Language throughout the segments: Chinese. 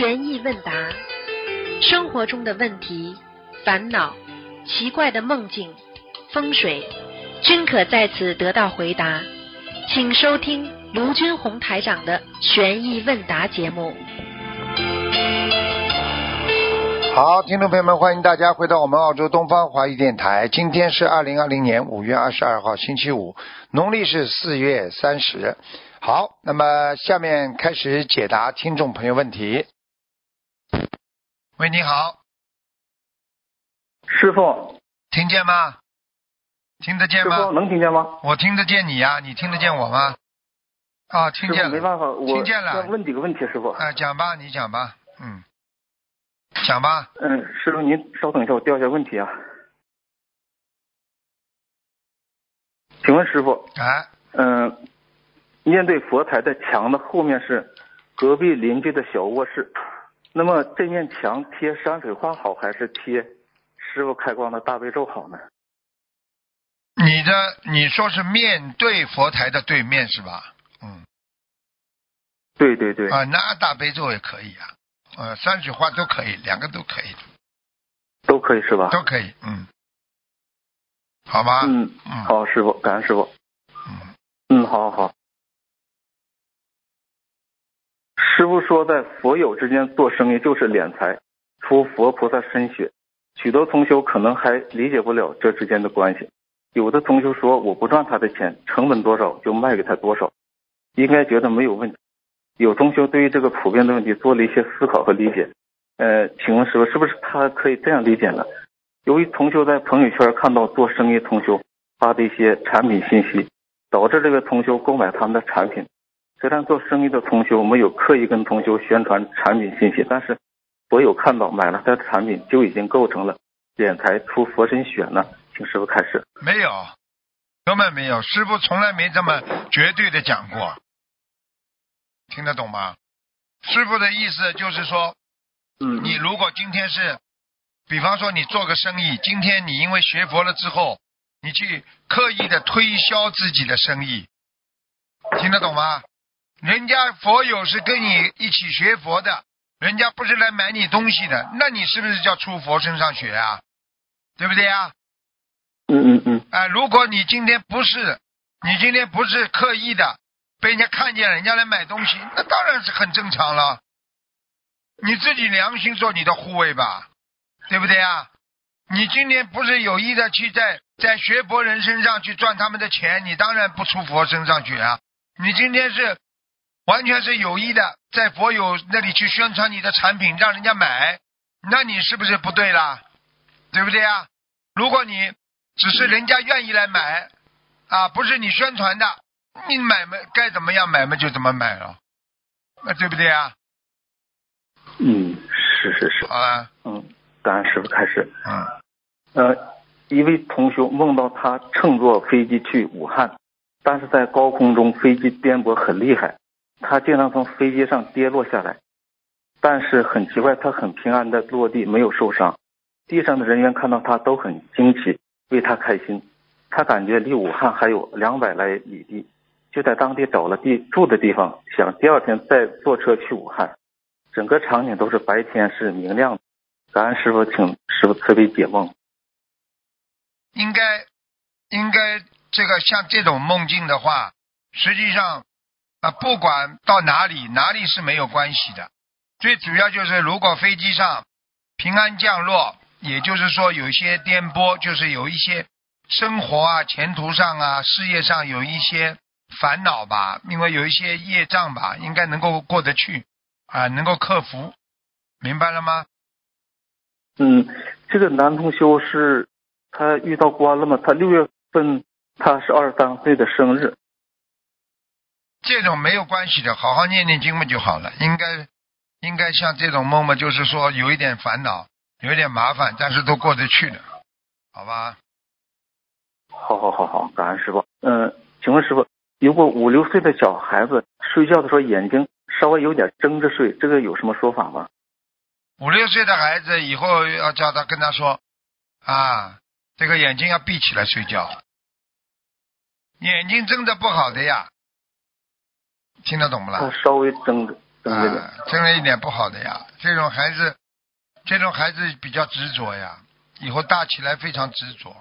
悬疑问答，生活中的问题、烦恼、奇怪的梦境、风水，均可在此得到回答。请收听卢军红台长的悬疑问答节目。好，听众朋友们，欢迎大家回到我们澳洲东方华语电台。今天是二零二零年五月二十二号，星期五，农历是四月三十。好，那么下面开始解答听众朋友问题。喂，你好，师傅，听见吗？听得见师傅吗？能听见吗？我听得见你呀、你听得见我吗？啊，听师见了。傅没办法，我听见了要问几个问题，师傅。啊，讲吧，你讲吧，嗯，讲吧。嗯，师傅您稍等一下，我调一下问题啊。请问师傅，哎，嗯、面对佛台的墙的后面是隔壁邻居的小卧室，那么这面墙贴山水画好，还是贴师傅开光的大悲咒好呢？你的你说是面对佛台的对面是吧？嗯，对对对，啊，那大悲咒也可以啊，呃，山水画都可以，两个都可以，都可以是吧？都可以，嗯，好吧，嗯，嗯好，师傅，感恩师傅。嗯，嗯，好好好。师傅说，在佛友之间做生意就是敛财，出佛菩萨身血。许多同修可能还理解不了这之间的关系。有的同修说，我不赚他的钱，成本多少就卖给他多少，应该觉得没有问题。有同修对于这个普遍的问题做了一些思考和理解。呃，请问师傅，是不是他可以这样理解呢？由于同修在朋友圈看到做生意同修发的一些产品信息，导致这个同修购买他们的产品。虽然做生意的同修没有刻意跟同学宣传产品信息，但是我有看到买了他的产品就已经构成了敛财出佛身血了。请师傅开始。没有，根本没有，师傅从来没这么绝对的讲过，听得懂吗？师傅的意思就是说，嗯你如果今天是，比方说你做个生意，今天你因为学佛了之后，你去刻意的推销自己的生意，听得懂吗？人家佛友是跟你一起学佛的，人家不是来买你东西的，那你是不是叫出佛身上学啊？对不对啊？嗯嗯嗯啊、如果你今天不是，你今天不是刻意的被人家看见了，人家来买东西，那当然是很正常了。你自己良心做你的护卫吧，对不对啊？你今天不是有意的去在在学佛人身上去赚他们的钱，你当然不出佛身上去啊。你今天是完全是有意的在佛友那里去宣传你的产品，让人家买，那你是不是不对啦？对不对啊？如果你只是人家愿意来买，啊，不是你宣传的，你买嘛该怎么样买嘛就怎么买了，那对不对啊？嗯，是是是，好了，嗯，感恩师傅开始。嗯，呃，一位同学梦到他乘坐飞机去武汉，但是在高空中飞机颠簸很厉害，他经常从飞机上跌落下来，但是很奇怪，他很平安的落地，没有受伤。地上的人员看到他都很惊奇，为他开心。他感觉离武汉还有两百来里地，就在当地找了地住的地方，想第二天再坐车去武汉。整个场景都是白天是明亮的。感恩师傅，请师傅慈悲解梦。应该应该这个像这种梦境的话，实际上啊，不管到哪里，哪里是没有关系的。最主要就是如果飞机上平安降落，也就是说有一些颠簸，就是有一些生活啊、前途上啊、事业上有一些烦恼吧，因为有一些业障吧，应该能够过得去啊，能够克服，明白了吗？嗯，这个男同修是他遇到关了吗？他六月份他是二十三岁的生日。这种没有关系的，好好念念经嘛就好了。应该应该像这种梦嘛，就是说有一点烦恼，有一点麻烦，但是都过得去的，好吧？好好好好，感恩师傅。嗯，请问师傅，如果五六岁的小孩子睡觉的时候眼睛稍微有点睁着睡，这个有什么说法吗？五六岁的孩子以后要叫他跟他说啊，这个眼睛要闭起来睡觉，眼睛睁着不好的呀，听得懂不他啦？稍微睁着，生这个。啊，生了一点不好的呀。这种孩子，这种孩子比较执着呀，以后大起来非常执着。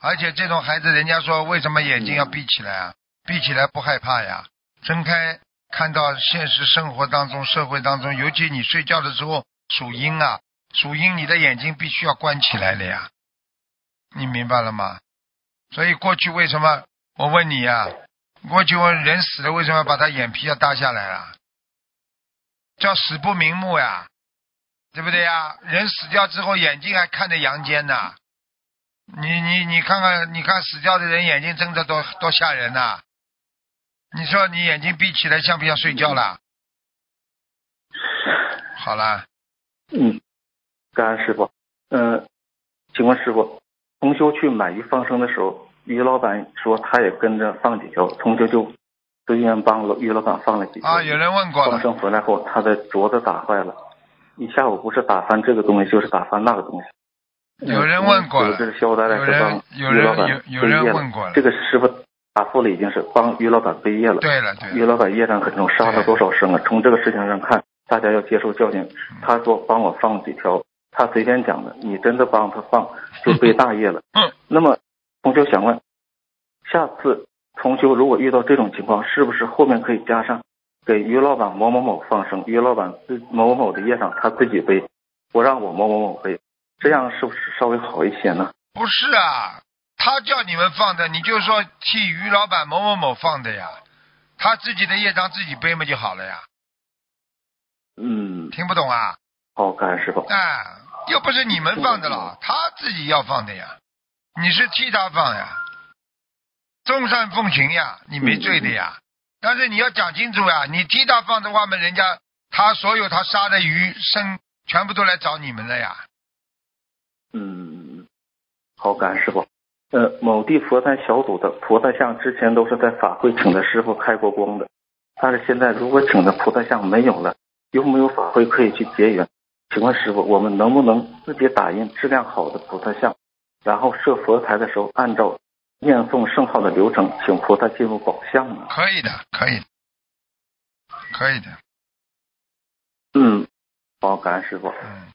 而且这种孩子，人家说为什么眼睛要闭起来啊？闭起来不害怕呀，睁开看到现实生活当中、社会当中，尤其你睡觉的时候属阴啊，属阴，你的眼睛必须要关起来的呀。你明白了吗？所以过去为什么我问你呀、过去问人死了为什么要把他眼皮要耷下来了？叫死不瞑目呀，对不对呀？人死掉之后眼睛还看着阳间呢。你你你看看，你看死掉的人眼睛睁着多多吓人呐、你说你眼睛闭起来像不像睡觉了？好了，嗯，感恩师傅。嗯、请问师傅，同修去买鱼放生的时候，于老板说他也跟着放几条，同修就随缘帮了于老板放了几条。啊，有人问过放，生回来后，他的镯子打坏了，一下午不是打翻这个东西，就是打翻那个东西。有人问过了这是肖大概是帮有人于老板有人问过了这个师傅答复了，已经是帮于老板背业了。对了对了，于老板业障很重，杀了多少生啊？从这个事情上看，大家要接受教训。他说帮我放几条，他随便讲的，你真的帮他放，就背 大业了。嗯，那么同修想问，下次同修如果遇到这种情况，是不是后面可以加上给于老板某某某放生，于老板自某某某的业障他自己背，不让我某某某背，这样是不是稍微好一些呢？不是啊，他叫你们放的，你就说替于老板某某某放的呀，他自己的业障自己背嘛就好了呀，嗯，听不懂啊？好，感恩师傅。啊，又不是你们放的了，他自己要放的呀，你是替他放呀，众善奉行呀，你没罪的呀。但是你要讲清楚呀，你替他放的话嘛，人家他所有他杀的鱼生全部都来找你们了呀。嗯，好，感恩师傅。呃，某地佛山小组的菩萨像之前都是在法会请的师傅开过光的，但是现在如果请的菩萨像没有了，有没有法会可以去结缘？请问师傅，我们能不能自己打印质量好的菩萨像，然后设佛台的时候按照念诵圣号的流程，请菩萨进入宝相呢？可以的，可以，可以的，嗯，好，感恩师傅。嗯，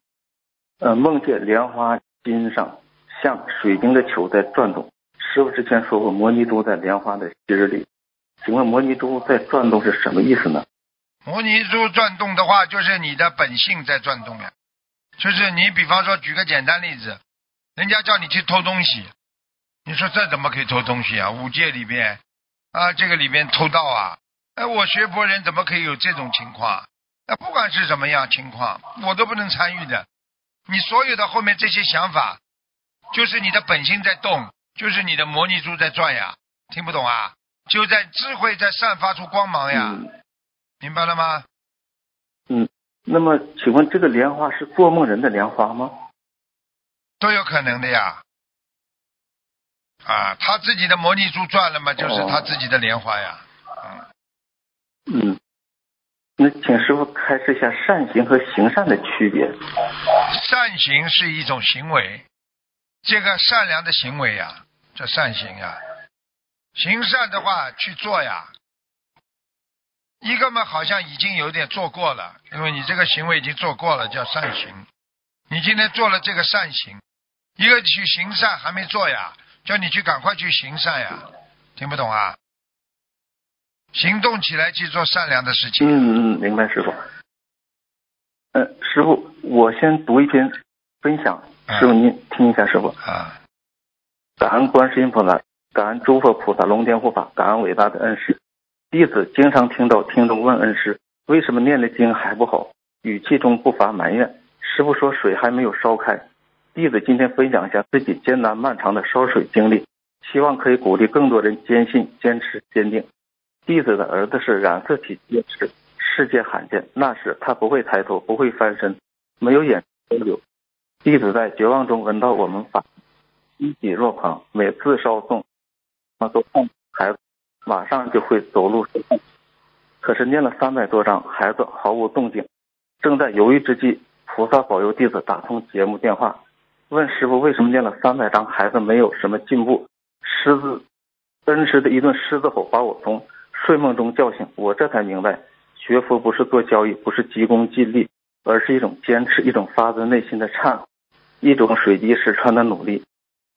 呃，梦见莲花心上像水晶的球在转动。师傅之前说过，摩尼珠在莲花的枝里。请问摩尼珠在转动是什么意思呢？摩尼珠转动的话，就是你的本性在转动呀。就是你比方说，举个简单例子，人家叫你去偷东西，你说这怎么可以偷东西啊？五戒里边啊，这个里边偷盗啊，哎，我学佛人怎么可以有这种情况？那不管是什么样情况，我都不能参与的。你所有的后面这些想法，就是你的本性在动，就是你的摩尼珠在转呀。听不懂啊？就在智慧在散发出光芒呀，嗯明白了吗？嗯。那么，请问这个莲花是做梦人的莲花吗？都有可能的呀。啊，他自己的摩尼珠转了嘛，就是他自己的莲花呀。嗯，嗯。那请师傅开示一下善行和行善的区别。善行是一种行为，这个善良的行为呀，叫善行呀。行善的话去做呀。一个嘛，好像已经有点做过了，因为你这个行为已经做过了，叫善行。你今天做了这个善行，一个去行善还没做呀，叫你去赶快去行善呀，听不懂啊？行动起来去做善良的事情。嗯嗯，明白师傅。呃，师傅，我先读一篇分享，师傅您听一下，师傅。啊，感恩观世音菩萨，感恩诸佛菩萨龙天护法，感恩伟大的恩师。弟子经常听到听众问恩师，为什么念了经还不好？语气中不乏埋怨。师傅说水还没有烧开。弟子今天分享一下自己艰难漫长的烧水经历，希望可以鼓励更多人坚信、坚持、坚定。弟子的儿子是染色体结石，世界罕见。那时他不会抬头，不会翻身，没有眼交流。弟子在绝望中闻到我们法，欣喜若狂。每次烧诵，他都看孩子，马上就会走路。可是念了三百多章，孩子毫无动静。正在犹豫之际，菩萨保佑弟子打通节目电话，问师傅为什么念了三百章，孩子没有什么进步。狮子奔驰的一顿狮子吼把我从睡梦中叫醒，我这才明白，学佛不是做交易，不是急功近利，而是一种坚持，一种发自内心的忏悔，一种水滴石穿的努力。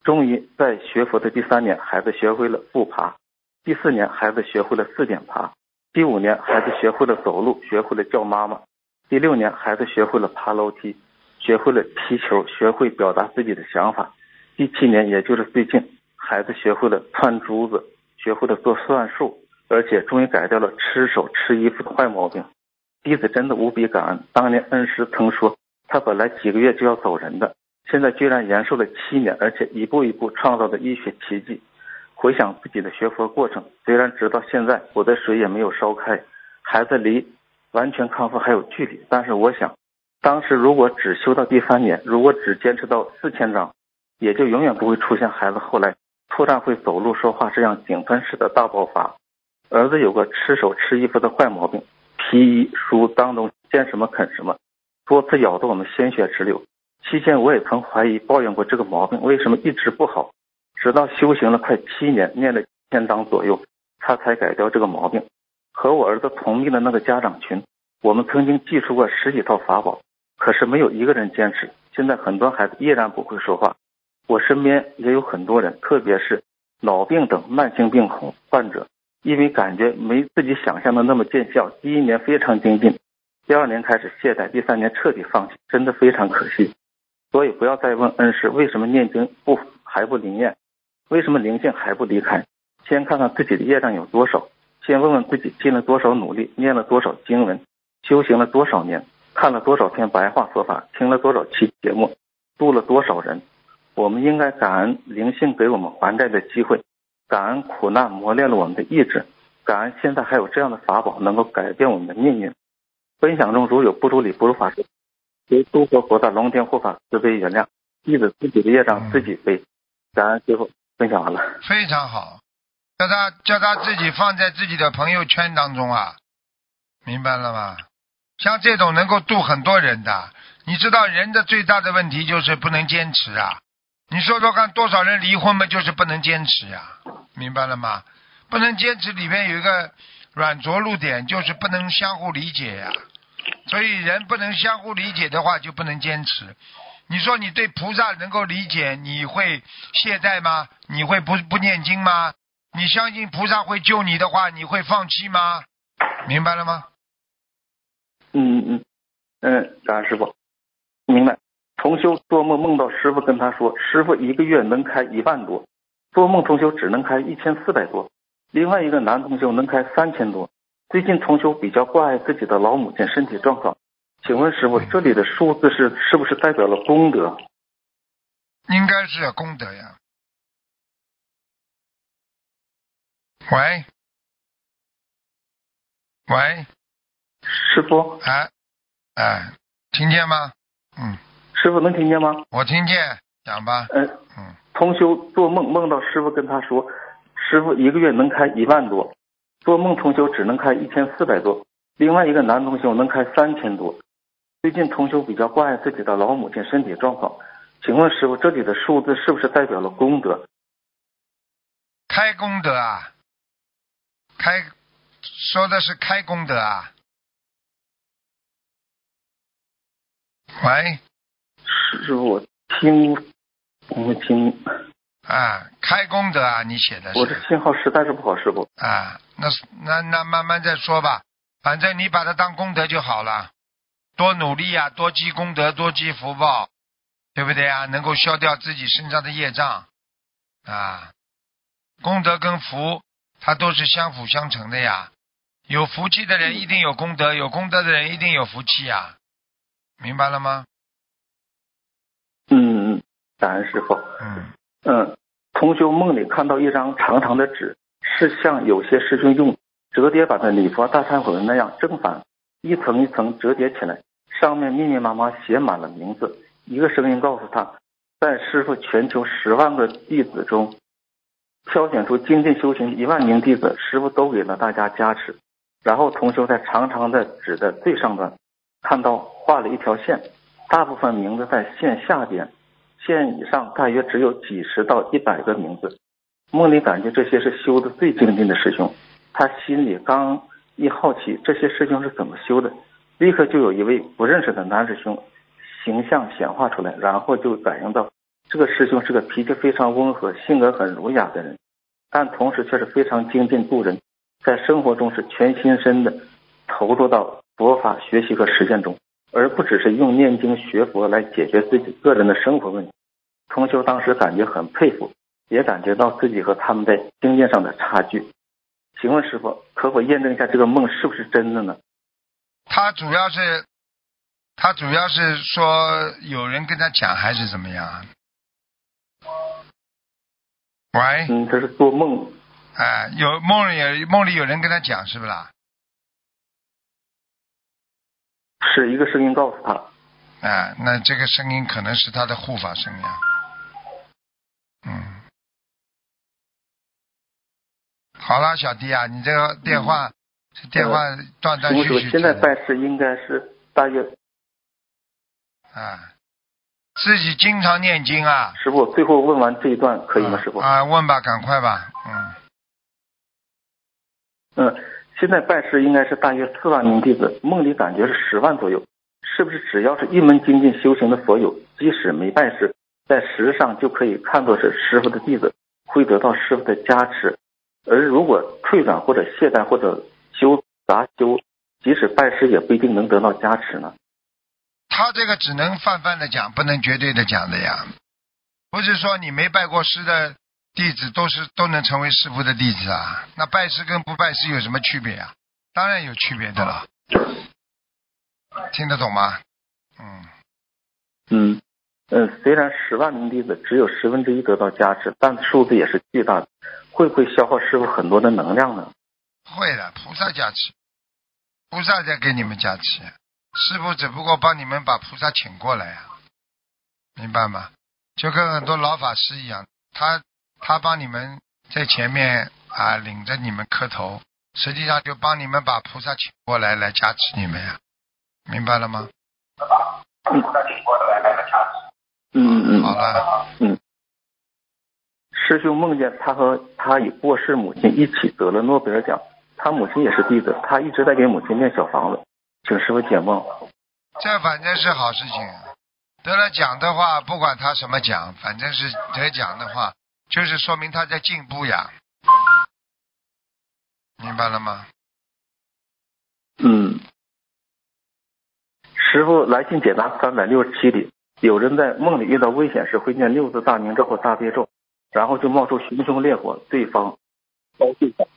终于在学佛的第三年，孩子学会了步爬；第四年，孩子学会了四点爬；第五年，孩子学会了走路，学会了叫妈妈；第六年，孩子学会了爬楼梯，学会了踢球，学会表达自己的想法；第七年，也就是最近，孩子学会了串珠子，学会了做算术，而且终于改掉了吃手吃衣服的坏毛病。弟子真的无比感恩，当年恩师曾说，他本来几个月就要走人的。现在居然延寿了七年，而且一步一步创造的医学奇迹。回想自己的学佛过程，虽然直到现在我的水也没有烧开，孩子离完全康复还有距离，但是我想，当时如果只修到第三年，如果只坚持到四千章，也就永远不会出现孩子后来突然会走路说话这样井喷式的大爆发。儿子有个吃手吃衣服的坏毛病，皮衣书当中见什么啃什么，多次咬得我们鲜血直流。期间我也曾怀疑抱怨过这个毛病为什么一直不好，直到修行了快七年，念了千章左右，他才改掉这个毛病。和我儿子同命的那个家长群，我们曾经寄出过十几套法宝，可是没有一个人坚持。现在很多孩子依然不会说话，我身边也有很多人，特别是脑病等慢性病患者，因为感觉没自己想象的那么见效，第一年非常精进，第二年开始懈怠，第三年彻底放弃，真的非常可惜。所以不要再问恩师为什么念经不还不灵验，为什么灵性还不离开？先看看自己的业障有多少，先问问自己尽了多少努力，念了多少经文，修行了多少年，看了多少篇白话佛法，听了多少期节目，度了多少人。我们应该感恩灵性给我们还债的机会，感恩苦难磨练了我们的意志，感恩现在还有这样的法宝能够改变我们的命运。分享中如有不如理不如法时。求诸佛菩萨龙天护法慈悲原谅，弟子自己的业障自己背。感恩师傅分享完了，非常好，叫他叫他自己放在自己的朋友圈当中啊，明白了吗？像这种能够度很多人的，你知道人的最大的问题就是不能坚持啊。你说说看，多少人离婚嘛，就是不能坚持呀，明白了吗？不能坚持里面有一个软着陆点，就是不能相互理解呀。所以人不能相互理解的话，就不能坚持。你说你对菩萨能够理解，你会懈怠吗？你会不不念经吗？你相信菩萨会救你的话，你会放弃吗？明白了吗？嗯嗯嗯，感恩师傅，明白。同修做梦梦到师傅跟他说，师傅一个月能开一万多，做梦同修只能开一千四百多，另外一个男同修能开三千多。最近同修比较关爱自己的老母亲身体状况，请问师傅，这里的数字是是不是代表了功德？应该是功德呀。喂，喂，师傅，哎，哎，听见吗？嗯。师傅能听见吗？我听见，讲吧。嗯嗯。同修做梦梦到师傅跟他说，师傅一个月能开一万多。做梦同修只能开一千四百多，另外一个男同修能开三千多。最近同修比较关爱自己的老母亲身体状况，请问师傅，这里的数字是不是代表了功德？开功德啊？开说的是开功德啊？喂，师傅，我听没听？啊，开功德啊！你写的是。我这信号实在是不好，师傅。啊，那那那慢慢再说吧，反正你把它当功德就好了，多努力呀，多积功德，多积福报，对不对呀？能够消掉自己身上的业障啊。功德跟福，它都是相辅相成的呀。有福气的人一定有功德，有功德的人一定有福气呀。明白了吗？嗯嗯，感恩师傅。嗯。嗯，同修梦里看到一张长长的纸，是像有些师兄用折叠版的礼佛大忏悔文那样正反一层一层折叠起来，上面密密麻麻写满了名字。一个声音告诉他，在师傅全球十万个弟子中，挑选出精进修行一万名弟子，师傅都给了大家加持。然后同修在长长的纸的最上端看到画了一条线，大部分名字在线下边。线以上大约只有几十到一百个名字，梦里感觉这些是修的最精进的师兄。他心里刚一好奇这些师兄是怎么修的，立刻就有一位不认识的男师兄形象显化出来，然后就感应到这个师兄是个脾气非常温和、性格很儒雅的人，但同时却是非常精进度人，在生活中是全心身的投入到佛法学习和实践中，而不只是用念经学佛来解决自己个人的生活问题。同修当时感觉很佩服，也感觉到自己和他们在经验上的差距。请问师傅，可否验证一下这个梦是不是真的呢？他主要是，他主要是说有人跟他讲还是怎么样？喂，嗯，这是做梦，哎，有梦里有梦里有人跟他讲是不啦？是一个声音告诉他，啊，那这个声音可能是他的护法声呀。嗯，好了，小弟啊，你这个电话、这电话断断续续。现在拜师应该是大约啊，自己经常念经啊，师傅最后问完这一段可以吗？师傅，啊，问吧，赶快吧，嗯，嗯，现在拜师应该是大约四万名弟子，梦里感觉是十万左右，是不是只要是一门精进修行的佛友，即使没拜师，在实质上就可以看作是师傅的弟子，会得到师傅的加持？而如果退转或者懈怠或者修杂修，即使拜师也不一定能得到加持呢？他这个只能泛泛的讲，不能绝对的讲的呀。不是说你没拜过师的弟子都是都能成为师傅的弟子啊？那拜师跟不拜师有什么区别啊？当然有区别的了，听得懂吗？嗯，嗯呃，虽然十万名弟子只有十分之一得到加持，但数字也是巨大的，会不会消耗师傅很多的能量呢？会的，菩萨加持，菩萨在给你们加持，师傅只不过帮你们把菩萨请过来呀、明白吗？就跟很多老法师一样，他他帮你们在前面啊领着你们磕头，实际上就帮你们把菩萨请过来来加持你们呀，明白了吗？嗯嗯好了，嗯师兄梦见他和他已过世母亲一起得了诺贝尔奖，他母亲也是弟子，他一直在给母亲念小房子，请师傅解梦。这反正是好事情。得了奖的话，不管他什么奖，反正是得奖的话，就是说明他在进步呀，明白了吗？嗯，师傅来信解答三百六十七里，有人在梦里遇到危险时会念六字大明咒或大悲咒，然后就冒出熊熊烈火，对方。高兴了。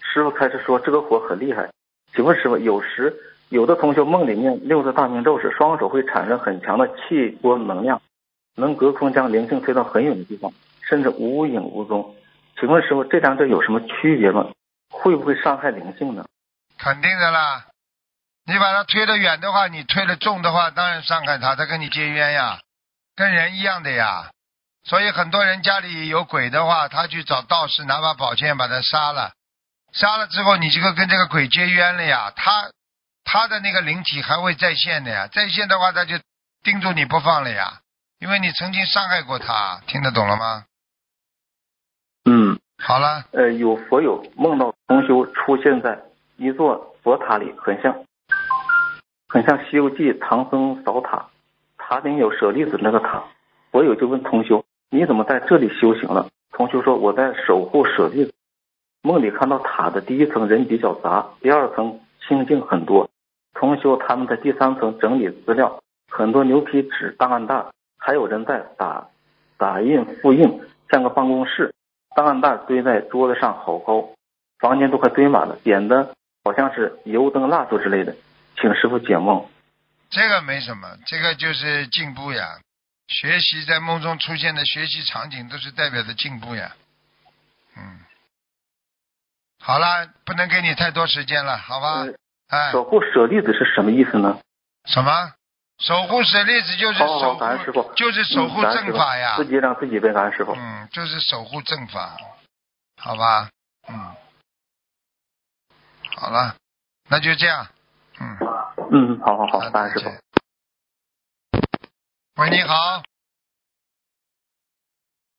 师傅开始说这个火很厉害，请问师傅，有时有的同学梦里念六字大明咒时，双手会产生很强的气波能量，能隔空将灵性推到很远的地方，甚至无影无踪。请问师傅，这两者有什么区别吗？会不会伤害灵性呢？肯定的啦。你把他推得远的话，你推得重的话，当然伤害他，他跟你结冤呀，跟人一样的呀。所以很多人家里有鬼的话，他去找道士拿把宝剑把他杀了，杀了之后你这个跟这个鬼结冤了呀，他他的那个灵体还会再现的呀，再现的话他就盯住你不放了呀，因为你曾经伤害过他，听得懂了吗？嗯。好了，呃，有佛友梦到同修出现在一座佛塔里，很像，很像《西游记》唐僧扫塔，塔顶有舍利子那个塔。佛友就问同修：“你怎么在这里修行了？”同修说：“我在守护舍利子。”梦里看到塔的第一层人比较杂，第二层清净很多。同修他们在第三层整理资料，很多牛皮纸档案袋，还有人在打打印复印，像个办公室。档案袋堆在桌子上好高，房间都快堆满了，点的好像是油灯、蜡烛之类的。请师傅解梦。这个没什么，这个就是进步呀。学习在梦中出现的学习场景都是代表着进步呀。嗯，好了，不能给你太多时间了，好吧？呃哎，守护舍利子是什么意思呢？什么？守护舍利子就是好好好，守护，。就是守护正法呀。自己让自己背，感恩师傅。嗯，就是守护正法，好吧？嗯，好了，那就这样。嗯，嗯，好好好，那感恩师傅。喂，你好，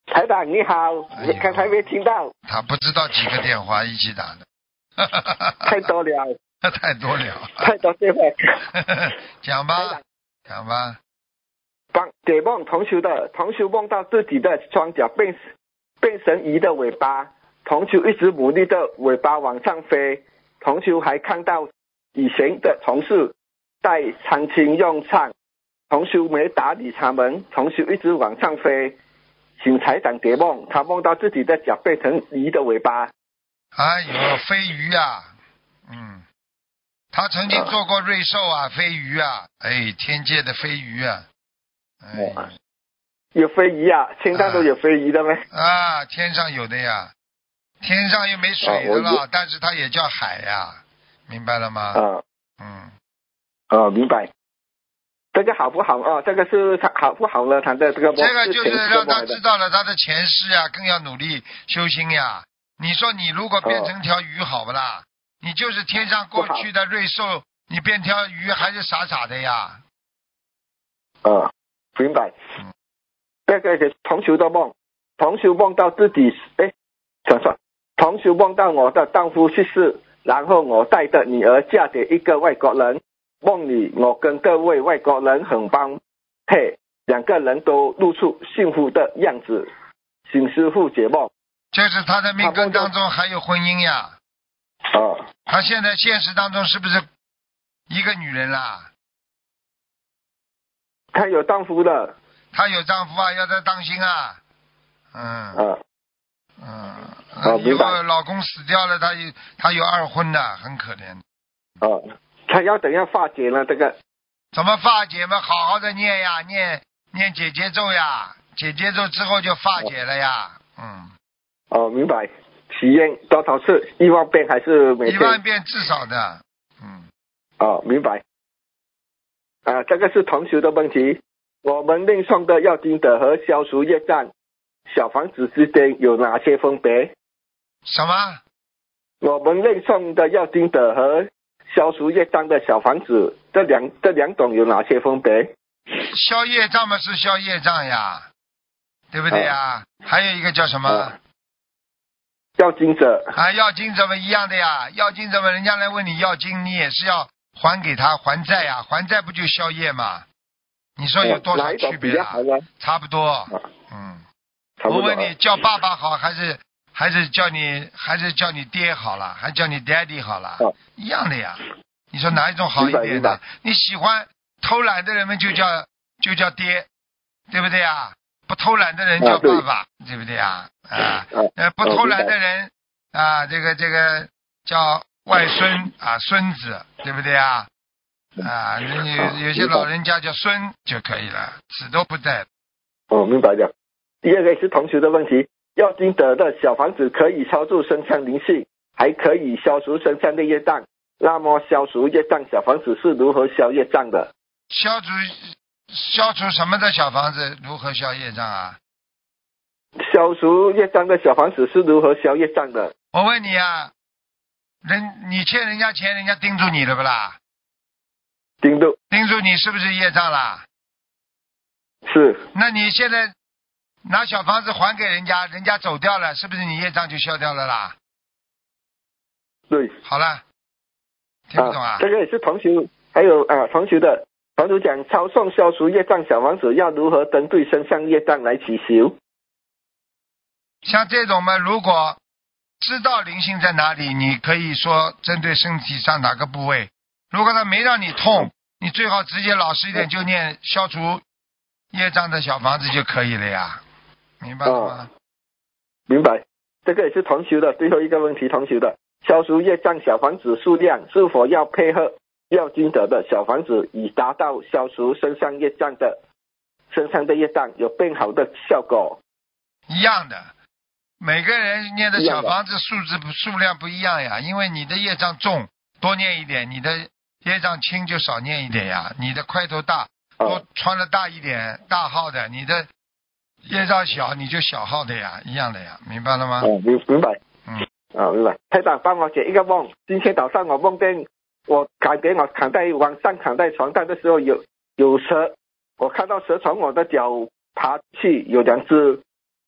台长你好，哎刚才没听到。他不知道几个电话一起打的，太多了，太多了，太多电话。讲吧，讲吧。帮解梦同修的同修梦到自己的双脚变变成鱼的尾巴，同修一直努力的尾巴往上飞。同修还看到以前的同事在餐厅用餐，同修没打理他们，同修一直往上飞。请财长解梦，他梦到自己的脚变成鱼的尾巴。哎呦，飞鱼啊，嗯，他曾经做过瑞兽啊，飞鱼啊，哎，天界的飞鱼啊，哎，有飞鱼啊，天上都有飞鱼的吗？啊，天上有的呀，天上又没水的了，但是它也叫海呀，明白了吗？啊，嗯，啊，明白。这个好不好啊？这个是他好不好呢？他的这个这个就是让他知道了他的前世呀，更要努力修心呀。你说你如果变成条鱼好不啦？你就是天上过去的瑞兽，你变条鱼还是傻傻的呀？啊，明白。这个是同修的梦，同修梦到自己哎，算算，同修梦到我的丈夫去世，然后我带着女儿嫁给一个外国人。梦里我跟各位外国人很般配，两个人都露出幸福的样子。请师傅解梦。就是他的命根当中还有婚姻呀。啊。她现在现实当中是不是一个女人啦？她有丈夫的。她有丈夫啊，要他当心啊。嗯。啊。嗯。以后老公死掉了，她有她有二婚的，很可怜。啊。她要怎样化解呢？这个怎么化解嘛？好好的念呀，念念姐姐咒呀，姐姐咒之后就化解了呀。嗯。哦，明白。许愿多少次？一万遍还是每天？一万遍至少的。嗯。哦，明白。啊，这个是同学的问题。我们另送的药精的和消除液障小房子之间有哪些分别？什么？我们另送的药精的和消除业障的小房子，这两这两种有哪些分别？消业障嘛是消业障呀，对不对呀？还有一个叫什么？要金者啊，要金者么一样的呀，要金者嘛，人家来问你要金，你也是要还给他还债呀，还债不就消业吗？你说有多少区别啊？差不多，嗯。我问你，叫爸爸好还是？还是叫你，还是叫你爹好了，还叫你 daddy 好了，一样的呀。你说哪一种好一点的？你喜欢偷懒的人们就叫就叫爹，对不对啊？不偷懒的人叫爸爸，对不对啊？啊，呃，不偷懒的人啊，这个这个叫外孙啊，孙子，对不对啊？啊，有有些老人家叫孙就可以了，子都不带。哦，明白的。第二个是同学的问题。要金得的小房子可以超度身上灵性，还可以消除身上的业障。那么消除业障小房子是如何消业障的？消除消除什么的小房子如何消业障啊？消除业障的小房子是如何消业障的？我问你啊，人你欠人家钱，人家盯住你了不啦？盯住盯住你是不是业障啦？是。那你现在？拿小房子还给人家，人家走掉了，是不是你业障就消掉了啦？对，好了，听不懂啊？这个也是同学，还有啊，同学的，同学讲抄送消除业障小房子要如何针对身上业障来祈求？像这种嘛，如果知道灵性在哪里，你可以说针对身体上哪个部位。如果他没让你痛，你最好直接老实一点，就念消除业障的小房子就可以了呀。明白了吗？明白，这个也是同修的最后一个问题。同修的消除业障小房子数量是否要配合要经得的小房子，以达到消除身上业障的身上的业障有更好的效果？一样的，每个人念的小房子数字数量不一样呀。因为你的业障重，多念一点；你的业障轻，就少念一点呀。你的块头大，多穿的大一点，大号的，你的。业障小，你就小号的呀，一样的呀，明白了吗？哦，明明白。嗯，啊，明白。太长，帮我解一个梦。今天早上我梦见我感觉我躺在晚上躺在床上的时候有有蛇，我看到蛇从我的脚爬去，有两只。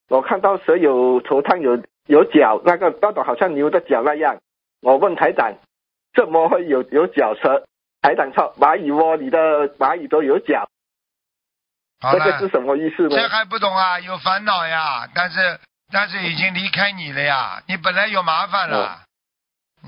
我看到蛇有头上有有脚，那个那种好像牛的脚那样。我问台长，怎么会有有脚蛇？台长说蚂蚁窝里的蚂蚁都有脚，好这个是，什么意思呢？这还不懂啊？有烦恼呀，但是但是已经离开你了呀，你本来有麻烦了，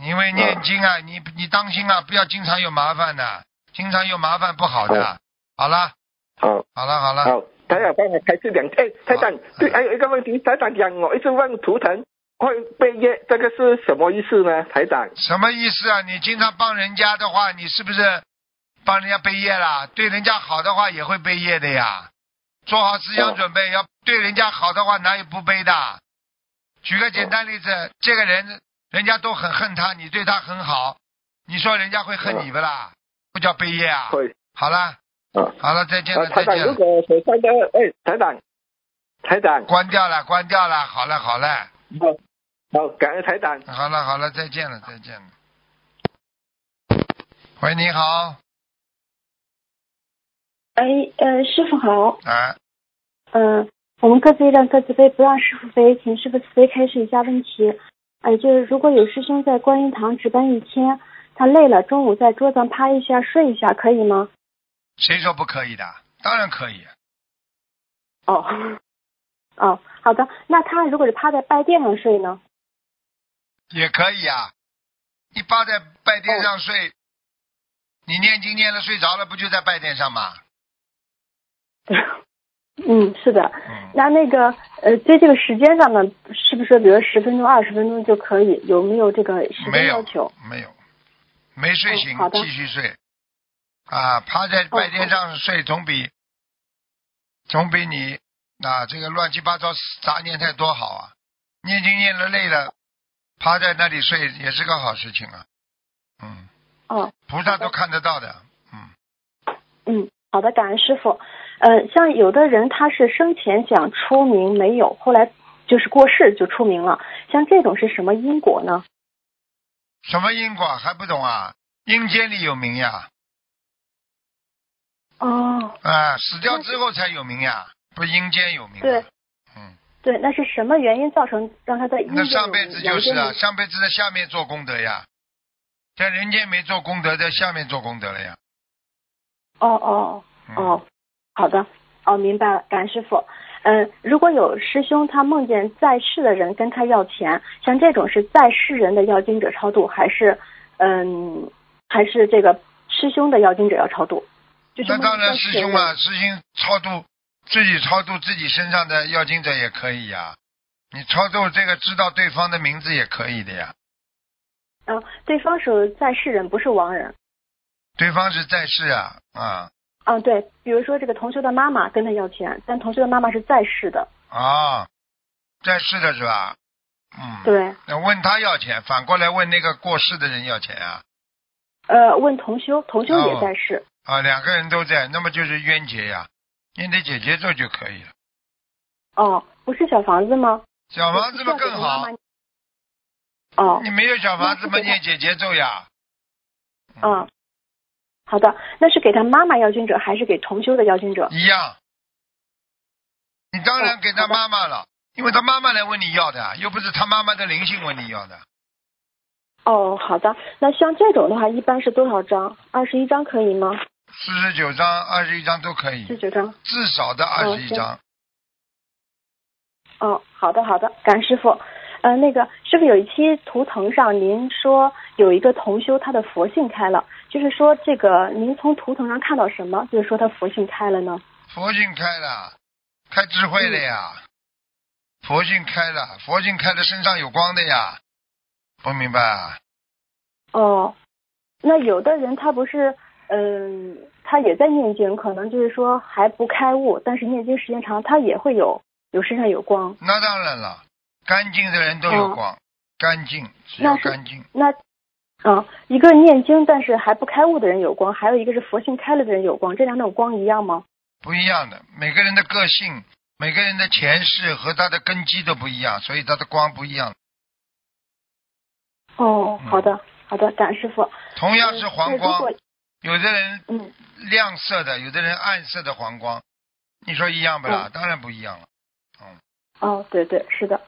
因为念经啊，你你当心啊，不要经常有麻烦的，经常有麻烦不好的。好了，好。好了，好了，好，台长帮我开始两，哎，台长，对，还有一个问题，台长讲我一直问图腾会被业，这个是什么意思呢？台长，什么意思啊？你经常帮人家的话，你是不是帮人家背业啦？对人家好的话也会背业的呀。做好思想准备，要对人家好的话，哪有不背的？举个简单例子，这个人人家都很恨他，你对他很好，你说人家会恨你不啦？不叫背业啊。会，好了，啊，好了，再见啊，了，再见了。果手上的，哎，台长，台长，关掉了，关掉了，好了，好了，好，好，感恩台长，好了，好了，再见了，再见了。喂，你好，哎，呃，师傅好，哎，嗯、我们各自一让各自飞，不让师傅飞，请师傅慈悲开始一下问题。哎、就是如果有师兄在观音堂值班一天，他累了，中午在桌子上趴一下睡一下，可以吗？谁说不可以的？当然可以。哦，哦，好的。那他如果是趴在拜垫上睡呢？也可以啊，你趴在拜垫上睡，你念经念了睡着了，不就在拜垫上吗？嗯，是的。嗯，那那个呃，对这个时间上呢，是不是比如十分钟、二十分钟就可以？有没有这个时间要求？没有，没睡醒嗯继续睡，啊，趴在白天上睡总比总比你啊这个乱七八糟杂念太多好啊！念经念了累了，趴在那里睡也是个好事情啊。嗯，哦，菩萨都看得到的。嗯，嗯，好的，感恩师傅。呃，像有的人他是生前想出名没有，后来就是过世就出名了，像这种是什么因果呢？什么因果还不懂啊？阴间里有名呀，哦，啊，死掉之后才有名呀，不阴间有名、啊。对，嗯，对，那是什么原因造成让他在阴那间有名上辈子就是啊，上辈子在下面做功德呀，在人间没做功德，在下面做功德了呀。哦哦嗯、哦，好的，哦，明白了，感恩师傅。嗯，如果有师兄他梦见在世的人跟他要钱，像这种是在世人的要经者超度，还是嗯，还是这个师兄的要经者要超度？就是那当然，师兄啊，师兄超度自己超度自己身上的要经者也可以呀。你超度这个知道对方的名字也可以的呀。嗯，对方是在世人，不是亡人。对方是在世啊啊啊，对，比如说这个同学的妈妈跟他要钱，但同学的妈妈是在世的。啊，在世的是吧？嗯。。对，那问他要钱，反过来问那个过世的人要钱啊？呃，问同修，同修也哦在世。啊，两个人都在，那么就是冤结呀，念点姐姐咒就可以了。哦，不是小房子吗？小房子不更好。哦，你没有小房子嘛那是给他念姐姐咒呀。嗯，好的，那是给他妈妈要经者，还是给同修的要经者？一样。你当然哦给他妈妈了，因为他妈妈来问你要的，又不是他妈妈的灵性问你要的。哦，好的，那像这种的话，一般是多少张？二十一张可以吗？四十九张、二十一张都可以四十，九张。至少的二十一行张。哦，好的好的，感恩师傅。呃，那个师傅有一期图腾上您说有一个同修他的佛性开了，就是说这个您从图腾上看到什么？就是说他佛性开了呢？佛性开了，开智慧了呀。佛性开了，佛性开了，身上有光的呀。不明白啊？哦，那有的人他不是，嗯，他也在念经，可能就是说还不开悟，但是念经时间长，他也会有有身上有光。那当然了，干净的人都有哦光，干净只要干净。那，啊，一个念经但是还不开悟的人有光，还有一个是佛性开了的人有光，这两种光一样吗？不一样的，每个人的个性、每个人的前世和他的根基都不一样，所以他的光不一样。哦，嗯好的，好的，感恩师傅。同样是黄光有的人嗯，亮色的，有的人暗色的黄光，你说一样不啦？当然不一样了。嗯哦，对对，是的。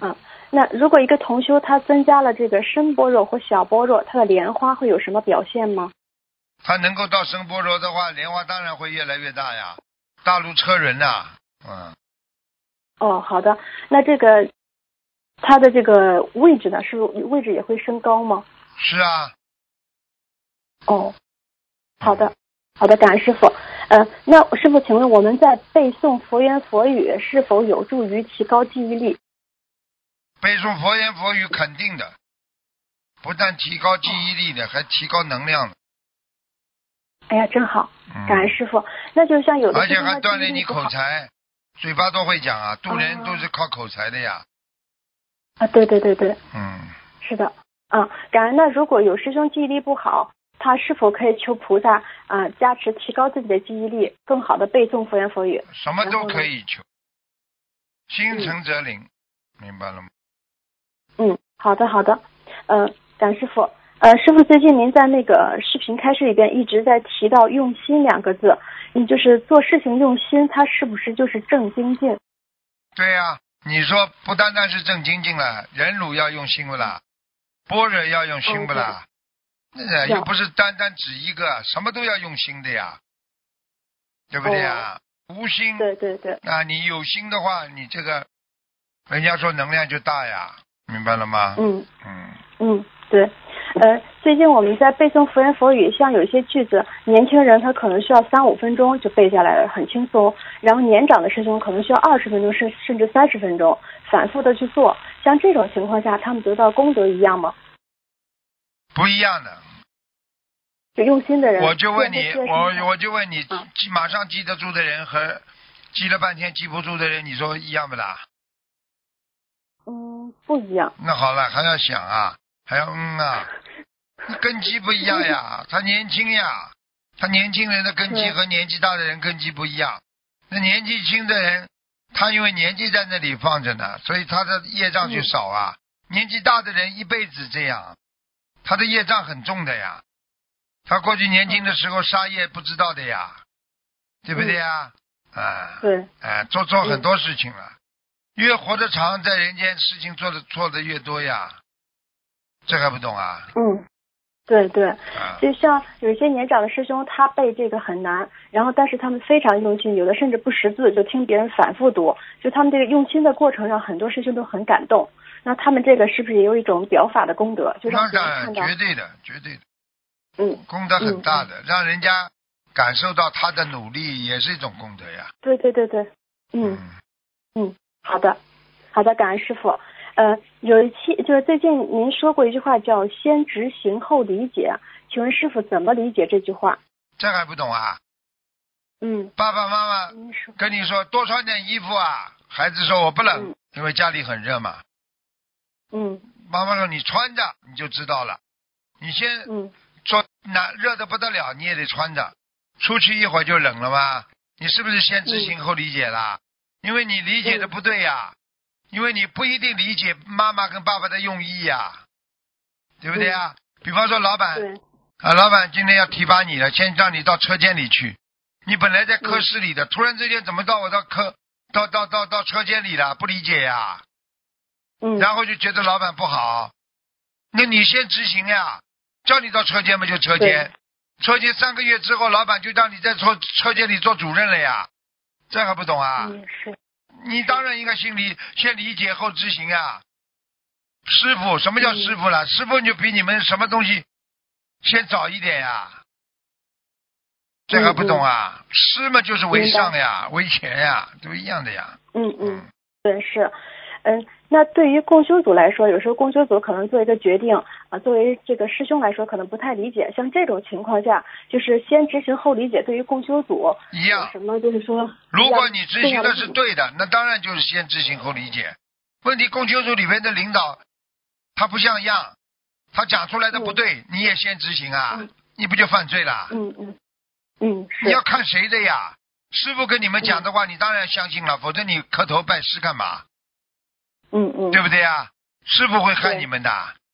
嗯，那如果一个同修他增加了这个深般若或小般若，他的莲花会有什么表现吗？他能够到声波若的话，莲花当然会越来越大呀，大如车轮呐、嗯，哦，好的，那这个它的这个位置呢，是位置也会升高吗？是啊，哦，好的，好的，感恩师傅。呃，那师傅，请问我们在背诵佛言佛语是否有助于提高记忆力？背诵佛言佛语肯定的，不但提高记忆力的，还提高能量的，哎呀，真好，嗯，感恩师傅。那就像有的而且还锻炼你口才，嘴巴都会讲啊，渡人哦都是靠口才的呀，啊，对对对对，嗯，是的，啊，感恩。那如果有师兄记忆力不好，他是否可以求菩萨啊加持，提高自己的记忆力，更好的背诵佛言佛语？什么都可以求，心诚则灵，明白了吗？嗯，好的好的，呃，感师傅。呃，师傅，最近您在那个视频开始里边一直在提到“用心”两个字，你，就是做事情用心，它是不是就是正精进？对呀、你说不单单是正精进了，忍辱要用心不啦？般若要用心不啦？那又不是单单指一个，什么都要用心的呀，对不对呀？无心哦对对对，那，你有心的话，你这个人家说能量就大呀，明白了吗？嗯嗯嗯，对。呃，最近我们在背诵佛言佛语，像有一些句子，年轻人他可能需要三五分钟就背下来了，很轻松；然后年长的师兄可能需要二十分钟，甚甚至三十分钟，反复的去做。像这种情况下，他们得到功德一样吗？不一样的。就用心的人，我就问你我我就问你，嗯记马上记得住的人和记了半天记不住的人，你说一样不啦？嗯不一样。那好了，还要想啊，还要嗯啊，根基不一样呀，他年轻呀，他年轻人的根基和年纪大的人根基不一样。那年纪轻的人，他因为年纪在那里放着呢，所以他的业障就少啊。年纪大的人一辈子这样，他的业障很重的呀。他过去年轻的时候杀业不知道的呀，对不对呀？啊，对，哎，做错很多事情了，越活得长，在人间事情做的做的越多呀，这还不懂啊？嗯，对对，啊，就像有一些年长的师兄，他背这个很难，然后但是他们非常用心，有的甚至不识字，就听别人反复读，就他们这个用心的过程让很多师兄都很感动。那他们这个是不是也有一种表法的功德，就让当然别人看到？绝对的，绝对的，嗯，功德很大的，让人家感受到他的努力也是一种功德呀。对对对对，嗯。嗯，好的，好的，感恩师傅。呃，有一期就是最近您说过一句话叫“先执行后理解”，请问师傅怎么理解这句话？这还不懂啊？嗯，爸爸妈妈。跟你说多穿点衣服啊，孩子说我不冷嗯，因为家里很热嘛。嗯妈妈说你穿着你就知道了，你先嗯说那热的不得了，你也得穿着，出去一会儿就冷了吗？你是不是先执行后理解啦？因为你理解的不对呀，因为你不一定理解妈妈跟爸爸的用意呀，对不对呀？比方说老板，啊，老板今天要提拔你了，先让你到车间里去。你本来在科室里的，突然之间怎么到我到科到到到到车间里了？不理解呀，嗯然后就觉得老板不好。那你先执行呀，叫你到车间嘛就车间，车间三个月之后，老板就让你在车车间里做主任了呀，这还不懂啊？嗯是你当然应该心里先理解后执行啊。师傅，什么叫师傅了？师傅就比你们什么东西先早一点呀。这还不懂啊？师嘛就是为上呀，为前呀，都一样的呀。嗯嗯对是，嗯，那对于共修组来说，有时候共修组可能做一个决定啊，作为这个师兄来说可能不太理解，像这种情况下，就是先执行后理解，对于共修组一样有什么就是说，如果你执行的是对的，那当然就是先执行后理解。问题共修组里面的领导，他不像样，他讲出来的不对，你也先执行啊嗯，你不就犯罪了？嗯嗯嗯要看谁的呀？师傅跟你们讲的话，你当然相信了，否则你磕头拜师干嘛？嗯嗯。对不对呀？是不会害你们的，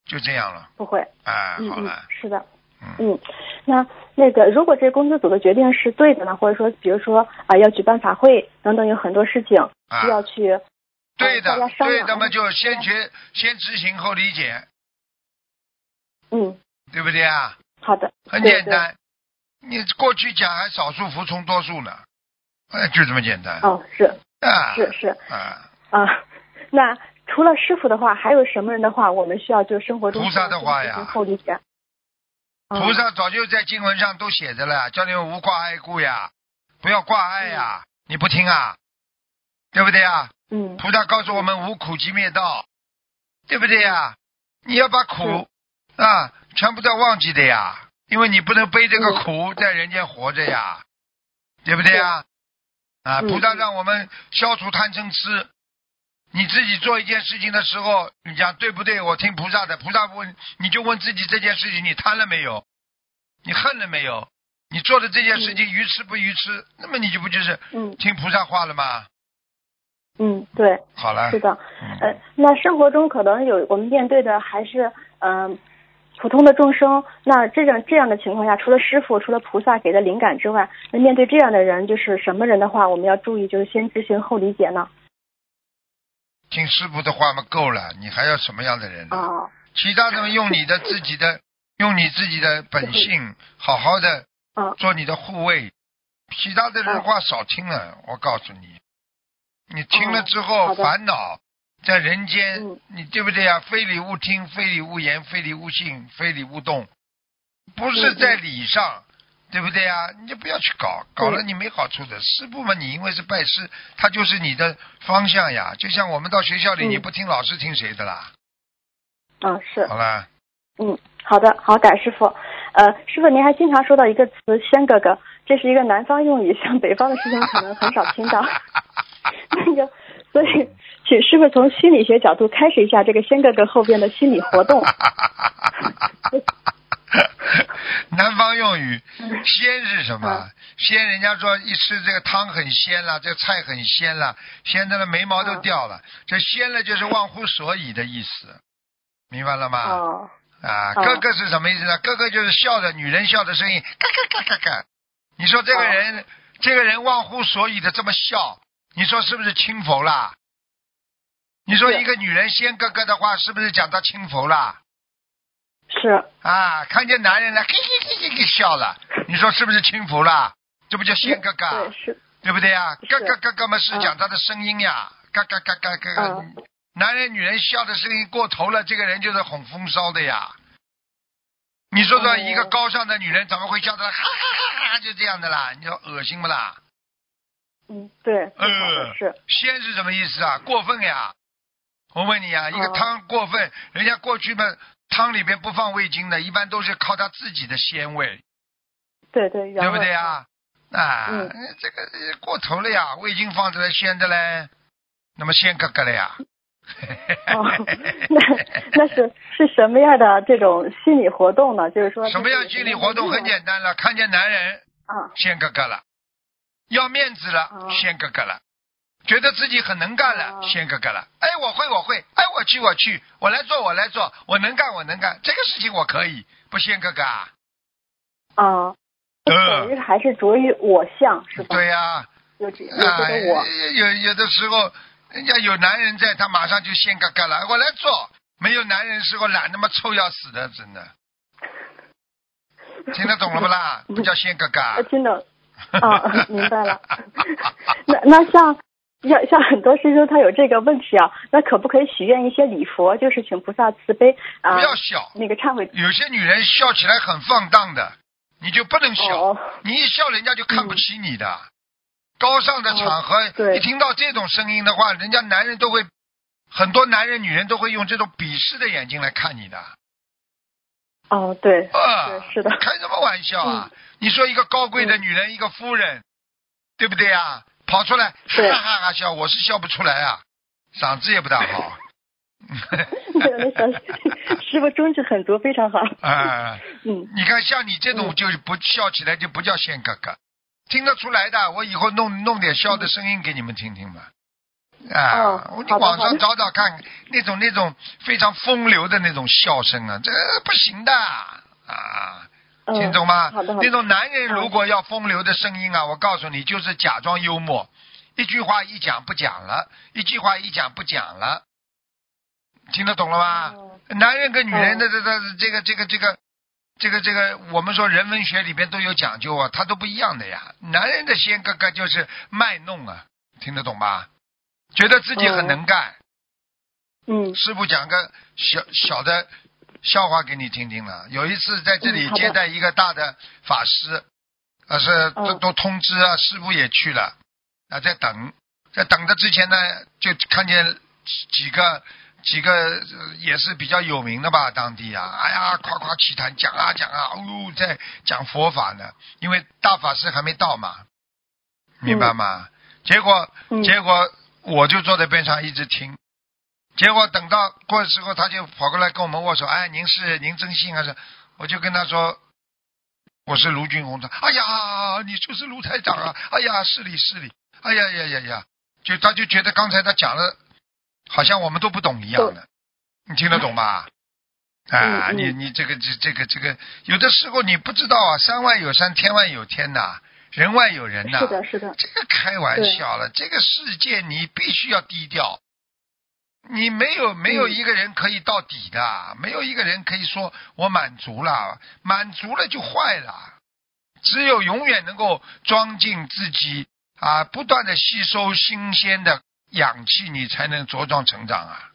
就这样了。不会。哎，好了，，是的，嗯，嗯，那那个如果这工作组的决定是对的呢，或者说比如说啊、要举办法会等等，有很多事情啊。需要去对的对量。的嘛就先决先执行后理解，嗯，对不对啊？好的，很简单，你过去讲还少数服从多数呢，哎，就这么简单。哦，是。啊。是是。啊！啊，那除了师傅的话，还有什么人的话，我们需要就生活中菩萨的话呀菩萨早就在经文上都写着了，叫你们无挂碍故呀，不要挂碍呀，你不听啊，对不对啊？嗯菩萨告诉我们无苦集灭道，对不对呀？你要把苦啊全部都要忘记的呀，因为你不能背这个嗯苦在人间活着呀，对不对呀？啊，嗯菩萨让我们消除贪嗔痴。你自己做一件事情的时候，你讲对不对？我听菩萨的，菩萨问你就问自己这件事情，你贪了没有？你恨了没有？你做的这件事情愚痴不愚痴？那么你就不就是嗯听菩萨话了吗？嗯，对，好了是，的。嗯呃，那生活中可能有我们面对的还是嗯、普通的众生。那这样这样的情况下，除了师傅、除了菩萨给的灵感之外，那面对这样的人，就是什么人的话，我们要注意，就是先执行后理解呢？听师傅的话嘛够了，你还要什么样的人呢？啊，其他的用你的自己的，用你自己的本性，好好的啊做你的护卫。其他的人话少听了，我告诉你，你听了之哦后烦恼在人间嗯，你对不对呀？非礼勿听，非礼勿言，非礼勿信，非礼勿动，不是在理上，对不对呀？你就不要去搞，搞了嗯你没好处的。师部嘛，你因为是拜师，他就是你的方向呀。就像我们到学校里，嗯你不听老师听谁的啦？啊，是，好了。嗯，好的，好，感师傅。呃，师傅您还经常说到一个词“轩哥哥”，这是一个南方用语，像北方的师兄可能很少听到。那个，所以请师傅从心理学角度开始一下这个“轩哥哥”后边的心理活动。南方用语，嗯鲜是什么？鲜，人家说一吃这个汤很鲜了，这个菜很鲜了，鲜的了眉毛都嗯掉了。这鲜了就是忘乎所以的意思，明白了吗？哦，啊，哦哥哥是什么意思呢？哥哥就是笑的，女人笑的声音，嘎嘎嘎嘎嘎。你说这个人，这个人忘乎所以的这么笑，你说是不是轻浮啦？你说一个女人先哥哥的话，是不是讲到轻浮啦？是，啊，看见男人了，嘿嘿嘿嘿嘿笑了，你说是不是轻浮了？这不叫仙哥哥，对，是，对不对呀？是嘎嘎嘎嘎嘛是讲他的声音呀，嘎嘎嘎嘎嘎。男人女人笑的声音过头了，这个人就是哄风骚的呀。你说说，哦一个高尚的女人怎么会笑的哈哈哈哈就这样的啦？你说恶心不啦？嗯，对，呃是，仙是什么意思啊？过分呀！我问你啊，一个哦汤过分，人家过去嘛汤里边不放味精的，一般都是靠他自己的鲜味，对对，原对不对啊？啊，嗯。这个过头了呀，味精放出来鲜的嘞，那么鲜哥哥了呀。哦，那那是是什么样的这种心理活动呢？就是说什么样心理活动？很简单了，看见男人啊，鲜哥哥了，要面子了哦。鲜格格了，觉得自己很能干了哦鲜格格了，哎我会我会，哎我去我去，我来做我来做，我能干我能干，这个事情我可以，不鲜格格啊？啊，等于还是着于我相是吧？对呀、有这有啊，这个我，有有的时候，人家有男人在，他马上就先嘎嘎了，我来做。没有男人时候懒他妈臭要死的，真的。听得懂了不啦？不叫先嘎嘎我。听懂啊，明白了。那那像像像很多师兄他有这个问题啊，那可不可以许愿一些礼佛，就是请菩萨慈悲啊不，要笑，那个忏悔有些女人笑起来很放荡的，你就不能笑。哦你一笑，人家就看不起你的。高尚的场合，一听到这种声音的话，人家男人都会，很多男人、女人都会用这种鄙视的眼睛来看你的。哦，对，啊，是是的嗯开什么玩笑啊！你说一个高贵的女人，一个夫人，对不对啊？跑出来哈哈哈哈笑，我是笑不出来啊，嗓子也不大好。师傅中指很足，非常好。啊，嗯，你看像你这种嗯就是不笑起来就不叫仙哥哥，听得出来的。我以后弄弄点笑的声音给你们听听吧。啊，哦我你网上找找看，那种那种非常风流的那种笑声啊，这不行的啊。嗯听懂吗？好的，好的。那种男人嗯如果要风流的声音啊，我告诉你，就是假装幽默，一句话一讲不讲了，一句话一讲不讲了，听得懂了吗？哦男人跟女人的这这这个这个这个这个这个，我们说人文学里边都有讲究啊，它都不一样的呀。男人的心哥哥就是卖弄啊，听得懂吧？觉得自己很能干。嗯师傅讲个小小的笑话给你听听了。有一次在这里接待一个大的法师，啊是都嗯都通知啊，师傅也去了，啊在等，在等着之前呢，就看见几几个几个呃也是比较有名的吧，当地啊，哎呀夸夸其谈，讲啊讲啊，哦呦在讲佛法呢，因为大法师还没到嘛，明白吗？结果嗯结果我就坐在边上一直听，结果等到过的时候，他就跑过来跟我们握手，哎，您是您真信还是？我就跟他说，我是卢军红的。哎呀，你就是卢台长啊！哎呀，是你是你。哎呀呀呀呀，就他就觉得刚才他讲的，好像我们都不懂一样的，你听得懂吧？啊，你你这个这这个这个，有的时候你不知道啊，山外有山，天外有天呐、人外有人呐、是的，是的，这个开玩笑了，这个世界你必须要低调。你没有没有嗯一个人可以到底的，没有一个人可以说我满足了，满足了就坏了。只有永远能够装进自己啊，不断的吸收新鲜的氧气，你才能茁壮成长啊，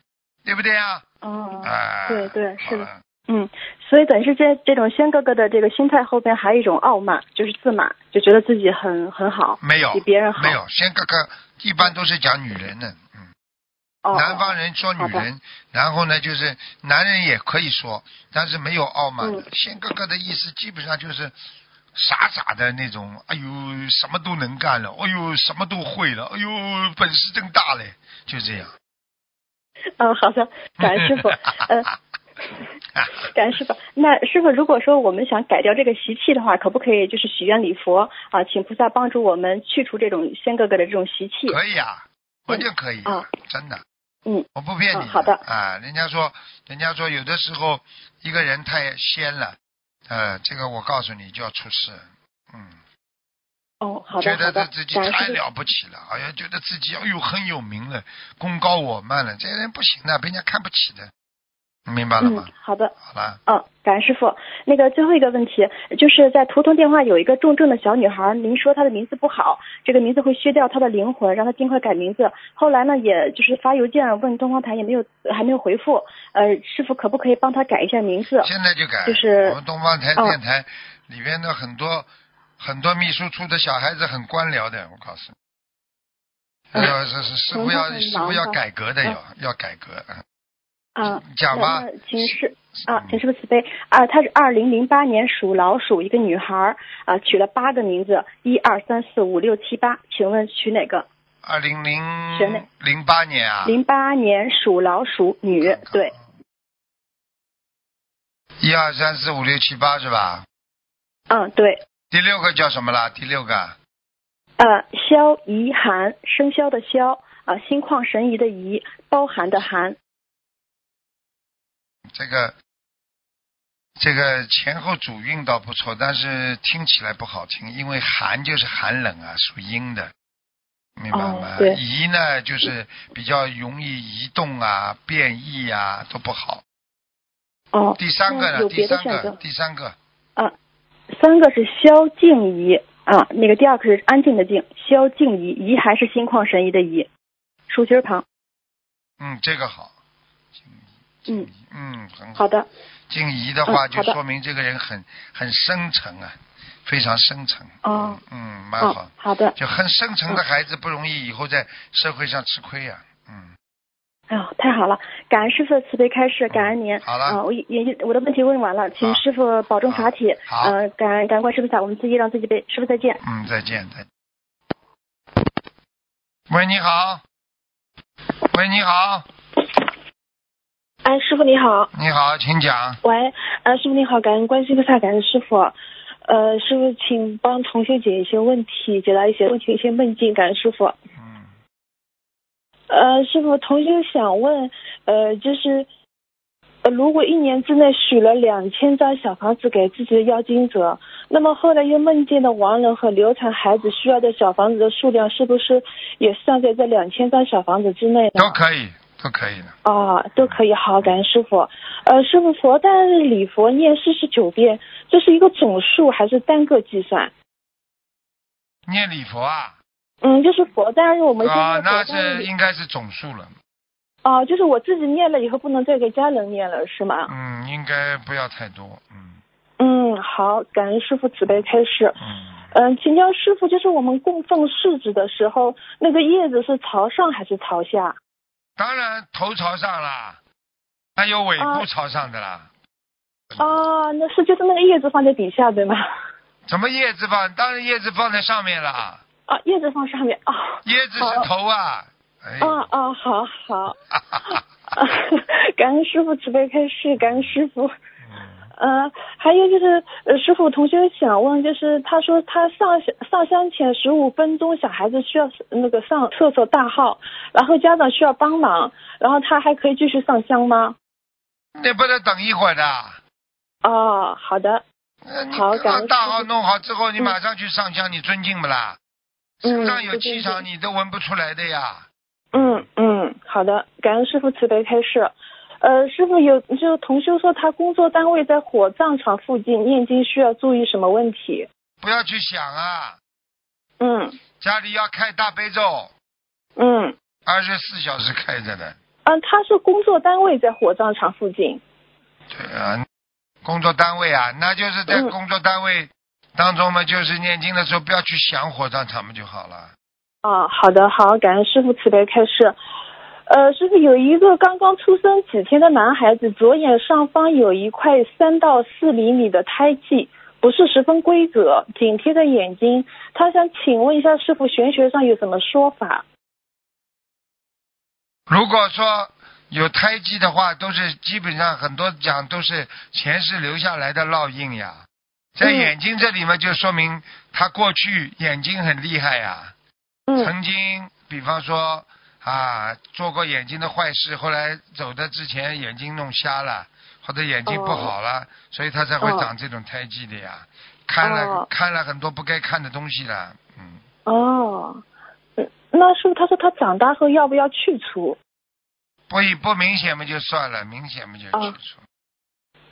对不对啊？哦，啊，对对是的嗯，所以等于是这这种仙哥哥的这个心态后边还有一种傲慢，就是自满，就觉得自己很很好，没有比别人好。没有，先哥哥一般都是讲女人的，嗯。哦，南方人说女人，然后呢，就是男人也可以说，但是没有傲慢的嗯。仙哥哥的意思基本上就是傻傻的那种，哎呦，什么都能干了，哎呦，什么都会了，哎呦，本事真大嘞，就这样。嗯，好的，感恩师傅。呃，感恩师傅。那师傅，如果说我们想改掉这个习气的话，可不可以就是许愿礼佛啊，请菩萨帮助我们去除这种仙哥哥的这种习气？可以啊，完全可以，啊真的。嗯，我不骗你、嗯好的啊，人家说，人家说有的时候一个人太仙了，呃，这个我告诉你就要出事，嗯。哦，好觉的，觉得他自，己太。了不起了，好像觉得自己哎呦很有名了，功高我慢了，这些人不行的，被人家看不起的，明白了吗嗯？，好的。好了，嗯，感恩师傅。那个最后一个问题，就是在图腾电话有一个重症的小女孩，您说她的名字不好，这个名字会削掉她的灵魂，让她尽快改名字。后来呢，也就是发邮件问东方台，也没有还没有回复。呃，师傅可不可以帮她改一下名字？现在就改，就是我们东方台嗯电台里边的很多很多秘书处的小孩子很官僚的，我告诉你。嗯要是是师傅要嗯师傅要嗯改革的，嗯要要改革。嗯啊，讲吧请师啊嗯，请师傅慈悲啊，她是二零零八年属老鼠，一个女孩儿啊，取了八个名字，一二三四五六七八，请问取哪个？二零零零八年啊，零八年属老鼠女，对，一二三四五六七八是吧？嗯，对。第六个叫什么啦？第六个呃，萧怡涵，生肖的肖，啊、心旷神怡的怡，包含的含。这个这个前后主韵倒不错，但是听起来不好听，因为寒就是寒冷啊，属阴的，明白吗移呢就是比较容易移动啊、变异啊，都不好。哦，第三个呢？第三个，？第三个啊三个是萧静怡啊，那个第二个是安静的静，萧静怡，怡还是心旷神怡的怡，竖心旁。嗯，这个好。嗯，嗯，很好的，静怡的话，就说明这个人很很深沉啊，非常深沉。哦嗯，嗯，蛮好嗯，。好的。就很深沉的孩子不容易以后在社会上吃亏呀、嗯，哎呦，太好了！感恩师傅的慈悲开示，感恩您。好了啊、我也也我的问题问完了，请师傅保重法体。好呃，感恩感恩观世菩萨，我们自己让自己背。师傅再见。嗯，再见，再见。喂，你好。喂，你好，哎，师傅你好，你好，请讲。喂，呃，师傅你好，感恩关心菩萨，感恩师傅。呃，师傅，请帮同学解一些问题，解答一些问题，一些梦境，感恩师傅。嗯，呃，师傅，同学想问，呃，就是呃，如果一年之内许了两千张小房子给自己的邀精者，那么后来又梦见的亡人和流产孩子需要的小房子的数量，是不是也算在这两千张小房子之内呢？都可以，都可以的。啊，都可以。好，感恩师傅。呃，师傅，佛诞日礼佛念四十九遍，这是一个总数还是单个计算？念礼佛啊，嗯，就是佛诞日我们啊，那是应该是总数了。哦，就是我自己念了以后不能再给家人念了，是吗？嗯，应该不要太多。嗯嗯，好，感恩师傅慈悲开示。嗯，嗯，请教师傅，就是我们供奉柿子的时候，那个叶子是朝上还是朝下？当然头朝上啦，还有尾部啊朝上的啦。啊，那是就是那个叶子放在底下对吗？什么叶子放？当然叶子放在上面啦，啊，叶子放上面啊。叶子是头啊。哎。啊啊，好好。感恩师傅慈悲开示，感恩师傅。呃，还有就是，呃，师傅同学想问，就是他说他上上香前十五分钟，小孩子需要那个上厕所大号，然后家长需要帮忙，然后他还可以继续上香吗？那不得等一会儿的。哦，好的，呃你好感大号弄好之后，你嗯马上去上香，你尊敬不啦？嗯身上有气场，你都闻不出来的呀。嗯嗯，好的，感恩师傅慈悲开示。呃，师傅有就同修说他工作单位在火葬场附近，念经需要注意什么问题？不要去想啊，嗯家里要开大悲咒，嗯二十四小时开着的。嗯，他是工作单位在火葬场附近。对啊，工作单位啊，那就是在嗯工作单位当中嘛，就是念经的时候不要去想火葬场嘛就好了。啊，好的，好，感恩师傅慈悲开示。呃，师傅有一个刚刚出生几天的男孩子，左眼上方有一块三到四厘米的胎记，不是十分规则，紧贴着眼睛。他想请问一下师傅，玄学上有什么说法？如果说有胎记的话，都是基本上很多讲都是前世留下来的烙印呀。在嗯眼睛这里嘛，就说明他过去眼睛很厉害呀。嗯曾经，比方说啊，做过眼睛的坏事，后来走的之前眼睛弄瞎了，或者眼睛不好了，所以他才会哦长这种胎记的呀。看了、哦看了很多不该看的东西了，嗯，哦，嗯那师傅他说他长大后要不要去除？不不明显嘛就算了，明显嘛就哦去除。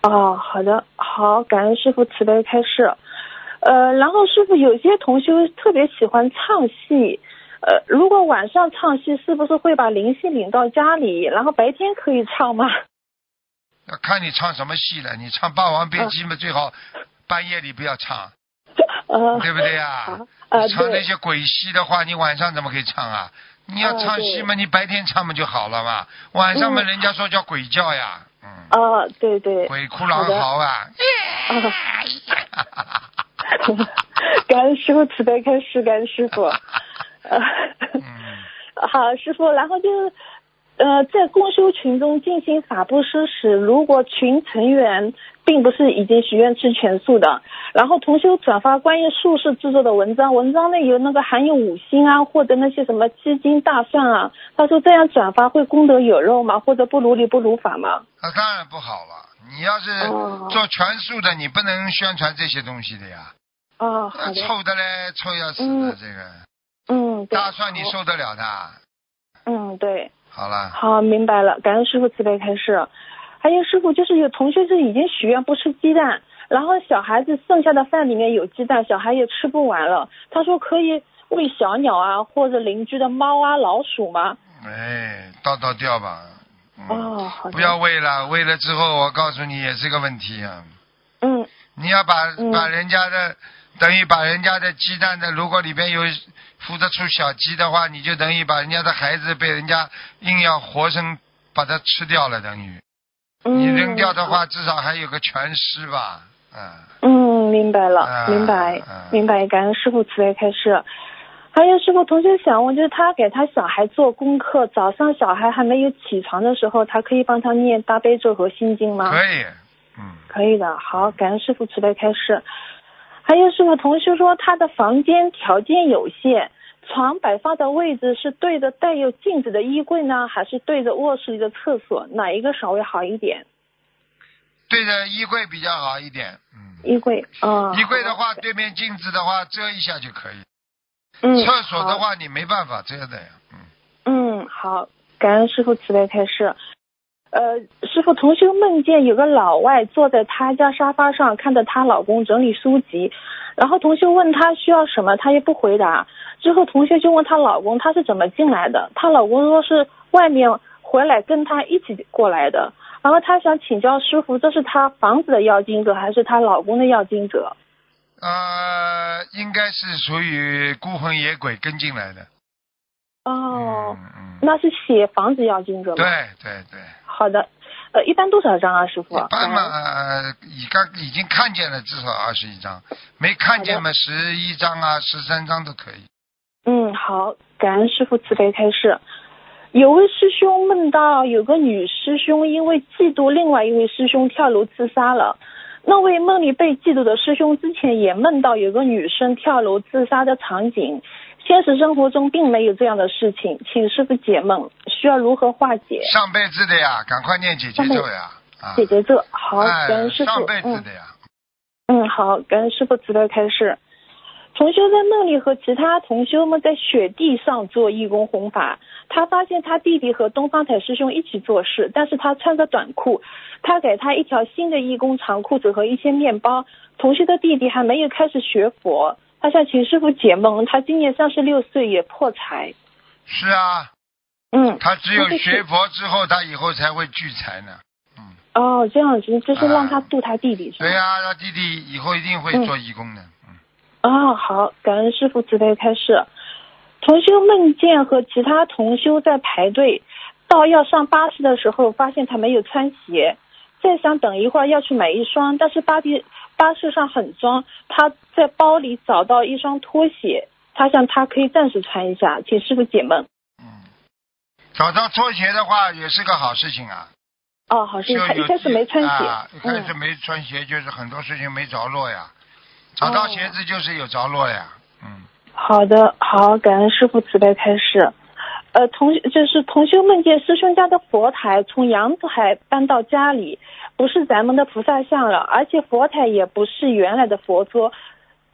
哦，好的，好，感恩师傅慈悲开示。呃，然后师傅有些同修特别喜欢唱戏，呃，如果晚上唱戏，是不是会把灵性领到家里，然后白天可以唱吗？要看你唱什么戏了，你唱《霸王别姬》嘛，最好半夜里不要唱，呃，对不对呀、好呃，你唱那，些鬼戏的话，你晚上怎么可以唱啊？你要哦唱戏嘛，你白天唱嘛就好了嘛。晚上嘛，嗯人家说叫鬼叫呀，嗯，啊，对对，鬼哭狼嚎啊。啊，感恩师傅慈悲开示，感恩师傅。呃，嗯，好，师傅，然后就是，呃，在共修群中进行法布施时，如果群成员并不是已经许愿吃全素的，然后同修转发关于术士制作的文章，文章内有那个含有五星啊，或者那些什么鸡精、大蒜啊，他说这样转发会功德有肉吗？或者不如理不如法吗？那当然不好了。你要是哦做全素的，你不能宣传这些东西的呀。哦，好的，臭的嘞，臭要死的嗯这个。嗯，大蒜你受得了的？嗯，对。好了，好，明白了，感恩师傅慈悲开示。还有师傅，就是有同学是已经许愿不吃鸡蛋，然后小孩子剩下的饭里面有鸡蛋，小孩也吃不完了。他说可以喂小鸟啊，或者邻居的猫啊、老鼠吗？哎，倒倒掉吧。嗯、哦，好。不要喂了，喂了之后，我告诉你也是个问题啊。嗯你要把嗯把人家的，等于把人家的鸡蛋的，如果里边有孵得出小鸡的话，你就等于把人家的孩子被人家硬要活生把它吃掉了，等于嗯。你扔掉的话，至少还有个全尸吧，嗯。嗯，明白了，啊明白啊，明白。感恩师傅慈悲开示。还有师傅，同学想问，就是他给他小孩做功课，早上小孩还没有起床的时候，他可以帮他念大悲咒和心经吗？可以，嗯，可以的，好，感恩师傅慈悲开示。还有师傅，同学说他的房间条件有限，床摆放的位置是对着带有镜子的衣柜呢，还是对着卧室里的厕所？哪一个稍微好一点？对着衣柜比较好一点，嗯。衣柜，哦。衣柜的话，对面镜子的话遮一下就可以。嗯，厕所的话，你没办法遮的呀，嗯。嗯，好，感恩师傅慈悲开示。呃，师傅，同修梦见有个老外坐在他家沙发上，看着她老公整理书籍，然后同修问她需要什么，她也不回答。之后同修就问她老公他是怎么进来的，她老公说是外面回来跟她一起过来的。然后她想请教师傅，这是她房子的要经者还是她老公的要经者？呃，应该是属于孤魂野鬼跟进来的。哦。那是写房子要经者吗？对对对，好的，呃，一般多少张啊，师傅？一般嘛，嗯呃已刚已经看见了，至少二十一张，没看见嘛，十一张啊，十三张都可以。嗯，好，感恩师傅慈悲开示。有位师兄梦到有个女师兄因为嫉妒另外一位师兄跳楼自杀了。那位梦里被嫉妒的师兄之前也梦到有个女生跳楼自杀的场景，现实生活中并没有这样的事情，请师傅解梦，需要如何化解？上辈子的呀，赶快念姐姐咒呀！啊，姐姐咒好，哎感恩师傅。上辈子嗯的呀，嗯，好，感恩师傅慈悲开示。同修在梦里和其他同修们在雪地上做义工弘法，他发现他弟弟和东方台师兄一起做事，但是他穿着短裤，他给他一条新的义工长裤子和一些面包。同修的弟弟还没有开始学佛，他想请师傅解梦。他今年三十六岁，也破财。是啊，嗯，他只有学佛之后，他以后才会聚财呢。嗯，哦，这样子，就是让他度他弟弟是吧？对啊、他弟弟以后一定会做义工的。嗯哦，好，感恩师傅慈悲开示。同修梦见和其他同修在排队，到要上巴士的时候，发现他没有穿鞋，再想等一会儿要去买一双，但是巴士巴士上很脏，他在包里找到一双拖鞋，他想他可以暂时穿一下，请师傅解闷。嗯，找到拖鞋的话也是个好事情啊。哦，好，事情他一开始没穿鞋，啊，一开始嗯，没穿鞋，就是很多事情没着落呀。找到鞋子就是有着落呀。嗯，好的，好，感恩师傅慈悲开示。呃，同就是同修梦见师兄家的佛台从阳台搬到家里，不是咱们的菩萨像了，而且佛台也不是原来的佛桌，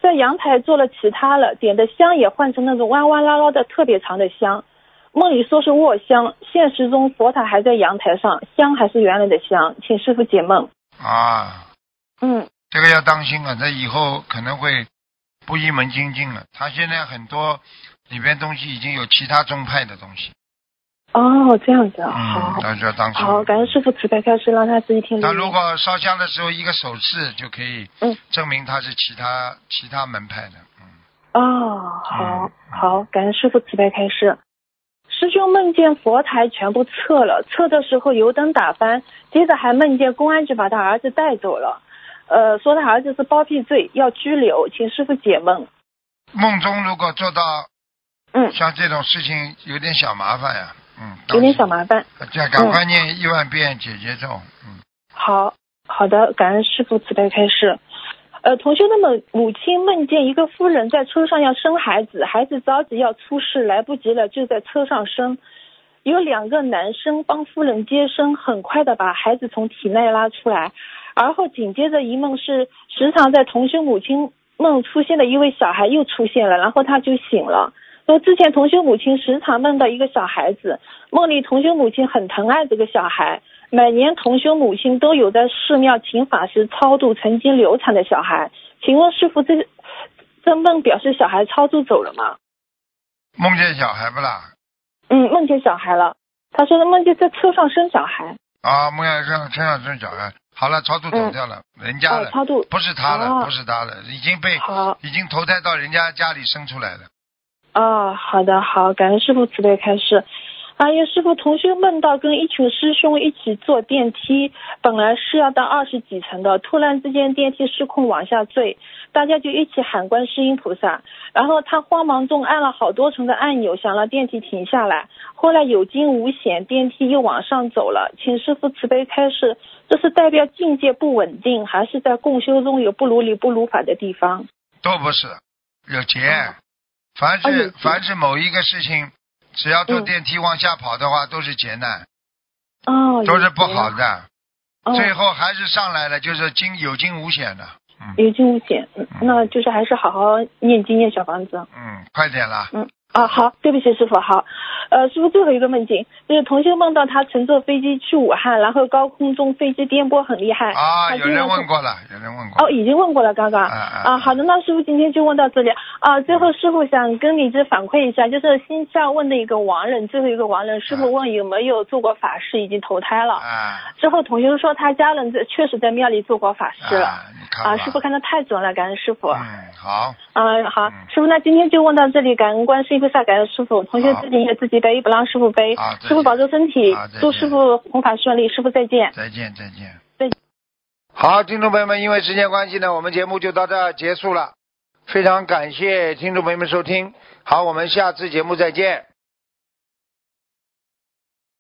在阳台做了其他了，点的香也换成那种弯弯拉拉的特别长的香。梦里说是卧香，现实中佛塔还在阳台上，香还是原来的香，请师傅解梦。啊，嗯，这个要当心啊，这以后可能会不一门精进了。他现在很多里边东西已经有其他宗派的东西，哦，这样子啊，嗯，好，大家当心。好，感恩师傅慈悲开示，让他自己听录音。他如果烧香的时候一个手势就可以嗯证明他是其他其他门派的，嗯，哦，好嗯好，感恩师傅慈悲开示。师兄梦见佛台全部撤了，撤的时候油灯打翻，接着还梦见公安局把他儿子带走了，呃，说他儿子是包庇罪，要拘留，请师傅解梦。梦中如果做到嗯，像这种事情，有点小麻烦呀，嗯，有点小麻烦。烦，这样赶快念一万遍解结咒，嗯，好好的，感恩师傅慈悲开示。呃，同学的母母亲梦见一个夫人在车上要生孩子，孩子着急要出世，来不及了，就在车上生。有两个男生帮夫人接生，很快的把孩子从体内拉出来。而后紧接着一梦是时常在同学母亲梦出现的一位小孩又出现了，然后他就醒了。说之前同修母亲时常梦到一个小孩子，梦里同修母亲很疼爱这个小孩，每年同修母亲都有在寺庙请法师超度曾经流产的小孩。请问师傅，这这梦表示小孩超度走了吗？梦见小孩不啦？嗯，梦见小孩了。他说他梦见在车上生小孩。啊，梦见身上身上生小孩，好了，超度走掉了，人家哦，的，超度。不是他了，哦不是他了，已经被。已经投胎到人家家里生出来了。哦，好的，好，感恩师傅慈悲开示。还有师傅，同学梦到跟一群师兄一起坐电梯，本来是要到二十几层的，突然之间电梯失控往下坠，大家就一起喊观世音菩萨。然后他慌忙中按了好多层的按钮，想让电梯停下来。后来有惊无险，电梯又往上走了。请师傅慈悲开示，这是代表境界不稳定，还是在共修中有不如理不如法的地方？都不是，有劫。哦凡是、凡是某一个事情，只要坐嗯电梯往下跑的话，都是劫难，哦，都是不好的。哦，最后还是上来了，就是惊有惊无险的。嗯有惊无险，嗯那就是还是好好念经念小房子。嗯，快点啦。嗯啊，好，对不起，师傅，好，呃，师傅最后一个梦境，就是同学梦到他乘坐飞机去武汉，然后高空中飞机颠簸很厉害。啊，有人问过了，有人问过。哦，已经问过了，刚刚。啊，好的，那师傅今天就问到这里啊。最后师傅想跟你这反馈一下，就是新上问的一个亡人，最后一个亡人，师傅问有没有做过法事，已经投胎了。啊之后同学说他家人在确实在庙里做过法事了。啊，啊，师傅看的太准了，感恩师傅。嗯，好，嗯，好嗯，师傅，那今天就问到这里，感恩观世音菩萨，感恩师傅。同学自己也自己背，不让师傅背师傅保重身体祝师傅弘法顺利。师傅再见。再见，再见。再见。好，听众朋友们，因为时间关系呢，我们节目就到这儿结束了。非常感谢听众朋友们收听，好，我们下次节目再见。